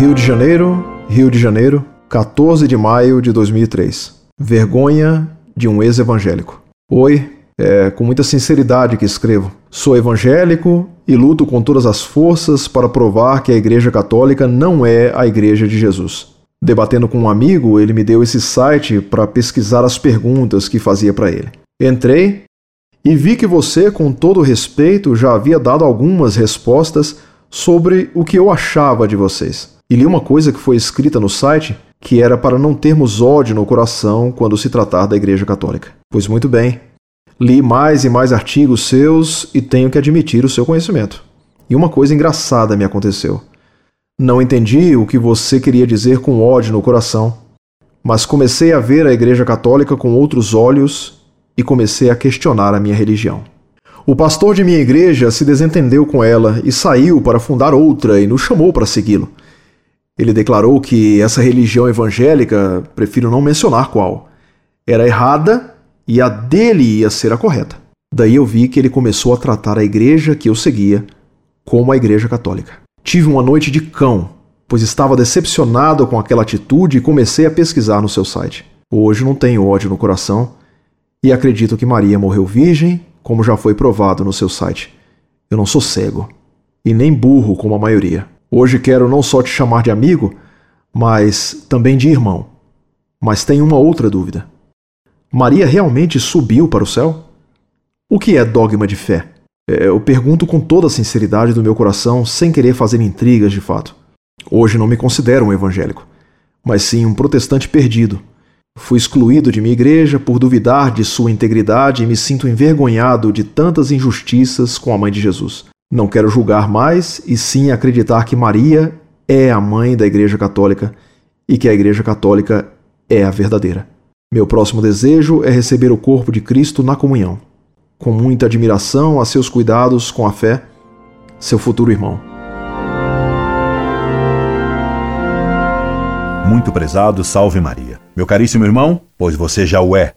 Rio de Janeiro, Rio de Janeiro, 14 de maio de 2003. Vergonha de um ex-evangélico. Oi, é com muita sinceridade que escrevo. Sou evangélico e luto com todas as forças para provar que a Igreja Católica não é a Igreja de Jesus. Debatendo com um amigo, ele me deu esse site para pesquisar as perguntas que fazia para ele. Entrei e vi que você, com todo respeito, já havia dado algumas respostas sobre o que eu achava de vocês. E li uma coisa que foi escrita no site que era para não termos ódio no coração quando se tratar da Igreja Católica. Pois muito bem. Li mais e mais artigos seus e tenho que admitir o seu conhecimento. E uma coisa engraçada me aconteceu. Não entendi o que você queria dizer com ódio no coração, mas comecei a ver a Igreja Católica com outros olhos e comecei a questionar a minha religião. O pastor de minha igreja se desentendeu com ela e saiu para fundar outra e nos chamou para segui-lo. Ele declarou que essa religião evangélica, prefiro não mencionar qual, era errada e a dele ia ser a correta. Daí eu vi que ele começou a tratar a igreja que eu seguia como a igreja católica. Tive uma noite de cão, pois estava decepcionado com aquela atitude e comecei a pesquisar no seu site. Hoje não tenho ódio no coração e acredito que Maria morreu virgem, como já foi provado no seu site. Eu não sou cego e nem burro como a maioria. Hoje quero não só te chamar de amigo, mas também de irmão. Mas tenho uma outra dúvida. Maria realmente subiu para o céu? O que é dogma de fé? É, eu pergunto com toda a sinceridade do meu coração, sem querer fazer intrigas de fato. Hoje não me considero um evangélico, mas sim um protestante perdido. Fui excluído de minha igreja por duvidar de sua integridade e me sinto envergonhado de tantas injustiças com a mãe de Jesus. Não quero julgar mais e sim acreditar que Maria é a mãe da Igreja Católica e que a Igreja Católica é a verdadeira. Meu próximo desejo é receber o corpo de Cristo na comunhão. Com muita admiração a seus cuidados com a fé, seu futuro irmão. Muito prezado, salve Maria. Meu caríssimo irmão, pois você já o é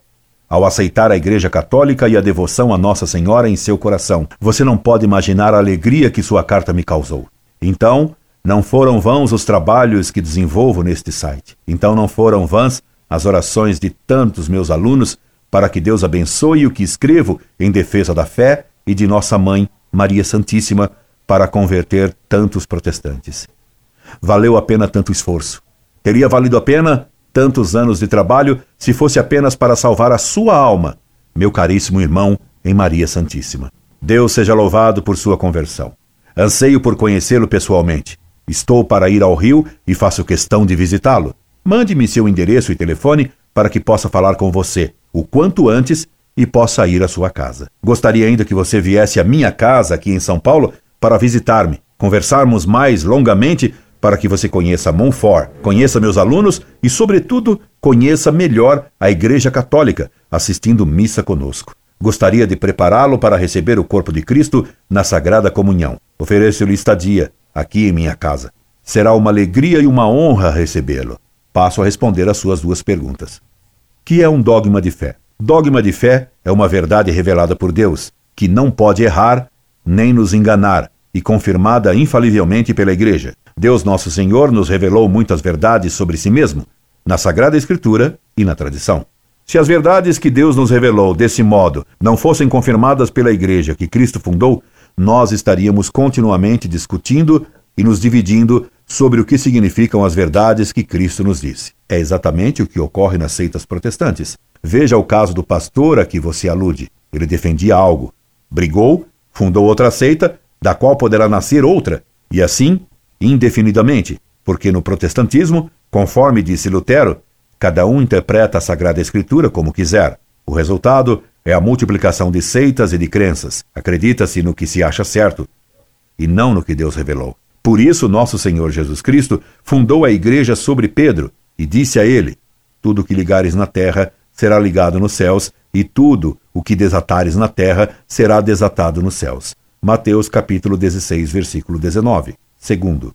ao aceitar a Igreja Católica e a devoção a Nossa Senhora em seu coração. Você não pode imaginar a alegria que sua carta me causou. Então, não foram vãos os trabalhos que desenvolvo neste site. Então, não foram vãs as orações de tantos meus alunos para que Deus abençoe o que escrevo em defesa da fé e de nossa mãe, Maria Santíssima, para converter tantos protestantes. Valeu a pena tanto esforço. Teria valido a pena tantos anos de trabalho se fosse apenas para salvar a sua alma, meu caríssimo irmão em Maria Santíssima. Deus seja louvado por sua conversão. Anseio por conhecê-lo pessoalmente. Estou para ir ao Rio e faço questão de visitá-lo. Mande-me seu endereço e telefone para que possa falar com você o quanto antes e possa ir à sua casa. Gostaria ainda que você viesse à minha casa aqui em São Paulo para visitar-me, conversarmos mais longamente para que você conheça Montfort, conheça meus alunos e, sobretudo, conheça melhor a Igreja Católica, assistindo missa conosco. Gostaria de prepará-lo para receber o corpo de Cristo na Sagrada Comunhão. Ofereço-lhe estadia aqui em minha casa. Será uma alegria e uma honra recebê-lo. Passo a responder às suas duas perguntas. Que é um dogma de fé? Dogma de fé é uma verdade revelada por Deus, que não pode errar nem nos enganar, e confirmada infalivelmente pela Igreja. Deus Nosso Senhor nos revelou muitas verdades sobre si mesmo, na Sagrada Escritura e na tradição. Se as verdades que Deus nos revelou desse modo não fossem confirmadas pela Igreja que Cristo fundou, nós estaríamos continuamente discutindo e nos dividindo sobre o que significam as verdades que Cristo nos disse. É exatamente o que ocorre nas seitas protestantes. Veja o caso do pastor a que você alude. Ele defendia algo, brigou, fundou outra seita, da qual poderá nascer outra, e assim indefinidamente, porque no protestantismo, conforme disse Lutero, cada um interpreta a Sagrada Escritura como quiser. O resultado é a multiplicação de seitas e de crenças. Acredita-se no que se acha certo e não no que Deus revelou. Por isso, nosso Senhor Jesus Cristo fundou a igreja sobre Pedro e disse a ele: Tudo o que ligares na terra será ligado nos céus, e tudo o que desatares na terra será desatado nos céus. Mateus capítulo 16, versículo 19. Segundo,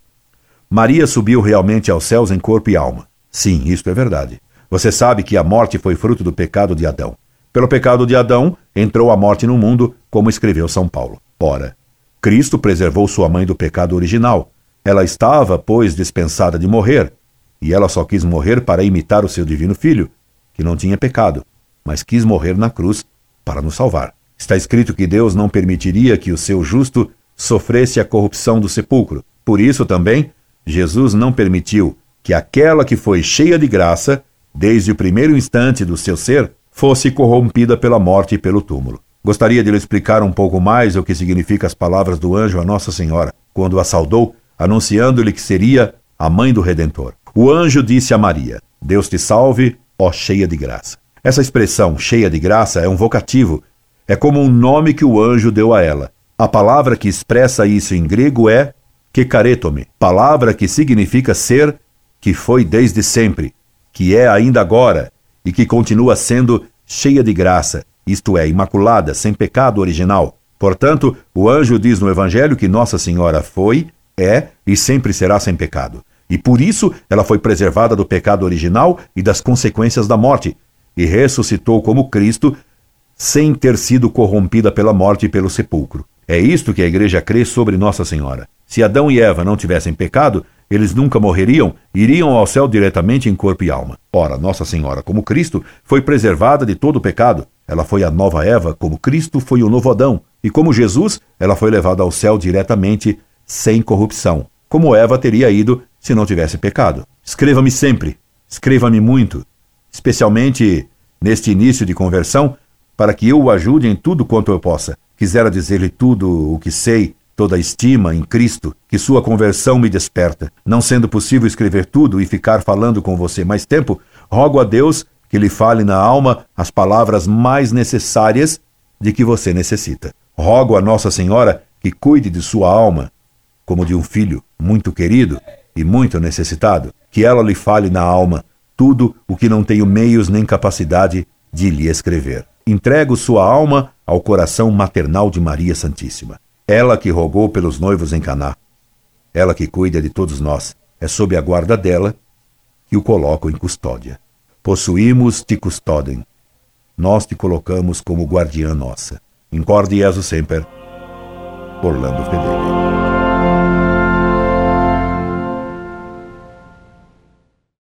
Maria subiu realmente aos céus em corpo e alma. Sim, isto é verdade. Você sabe que a morte foi fruto do pecado de Adão. Pelo pecado de Adão, entrou a morte no mundo, como escreveu São Paulo. Ora, Cristo preservou sua mãe do pecado original. Ela estava, pois, dispensada de morrer, e ela só quis morrer para imitar o seu divino filho, que não tinha pecado, mas quis morrer na cruz para nos salvar. Está escrito que Deus não permitiria que o seu justo sofresse a corrupção do sepulcro. Por isso também, Jesus não permitiu que aquela que foi cheia de graça, desde o primeiro instante do seu ser, fosse corrompida pela morte e pelo túmulo. Gostaria de lhe explicar um pouco mais o que significa as palavras do anjo a Nossa Senhora, quando a saudou, anunciando-lhe que seria a mãe do Redentor. O anjo disse a Maria: Deus te salve, ó cheia de graça. Essa expressão, cheia de graça, é um vocativo, é como um nome que o anjo deu a ela. A palavra que expressa isso em grego é kekaretome, palavra que significa ser que foi desde sempre, que é ainda agora e que continua sendo cheia de graça, isto é, imaculada, sem pecado original. Portanto, o anjo diz no Evangelho que Nossa Senhora foi, é e sempre será sem pecado. E por isso ela foi preservada do pecado original e das consequências da morte, e ressuscitou como Cristo, sem ter sido corrompida pela morte e pelo sepulcro. É isto que a igreja crê sobre Nossa Senhora. Se Adão e Eva não tivessem pecado, eles nunca morreriam, iriam ao céu diretamente em corpo e alma. Ora, Nossa Senhora, como Cristo, foi preservada de todo o pecado. Ela foi a nova Eva, como Cristo foi o novo Adão. E como Jesus, ela foi levada ao céu diretamente, sem corrupção. Como Eva teria ido se não tivesse pecado. Escreva-me sempre, escreva-me muito, especialmente neste início de conversão, para que eu o ajude em tudo quanto eu possa. Quisera dizer-lhe tudo o que sei toda a estima em Cristo que sua conversão me desperta. Não sendo possível escrever tudo e ficar falando com você mais tempo, rogo a Deus que lhe fale na alma as palavras mais necessárias de que você necessita. Rogo a Nossa Senhora que cuide de sua alma como de um filho muito querido e muito necessitado, que ela lhe fale na alma tudo o que não tenho meios nem capacidade de lhe escrever. Entrego sua alma ao coração maternal de Maria Santíssima. Ela que rogou pelos noivos em Caná. Ela que cuida de todos nós. É sob a guarda dela que o coloco em custódia. Possuímos te custodem. Nós te colocamos como guardiã nossa. Incorde Jesus Semper. Orlando Fedeli.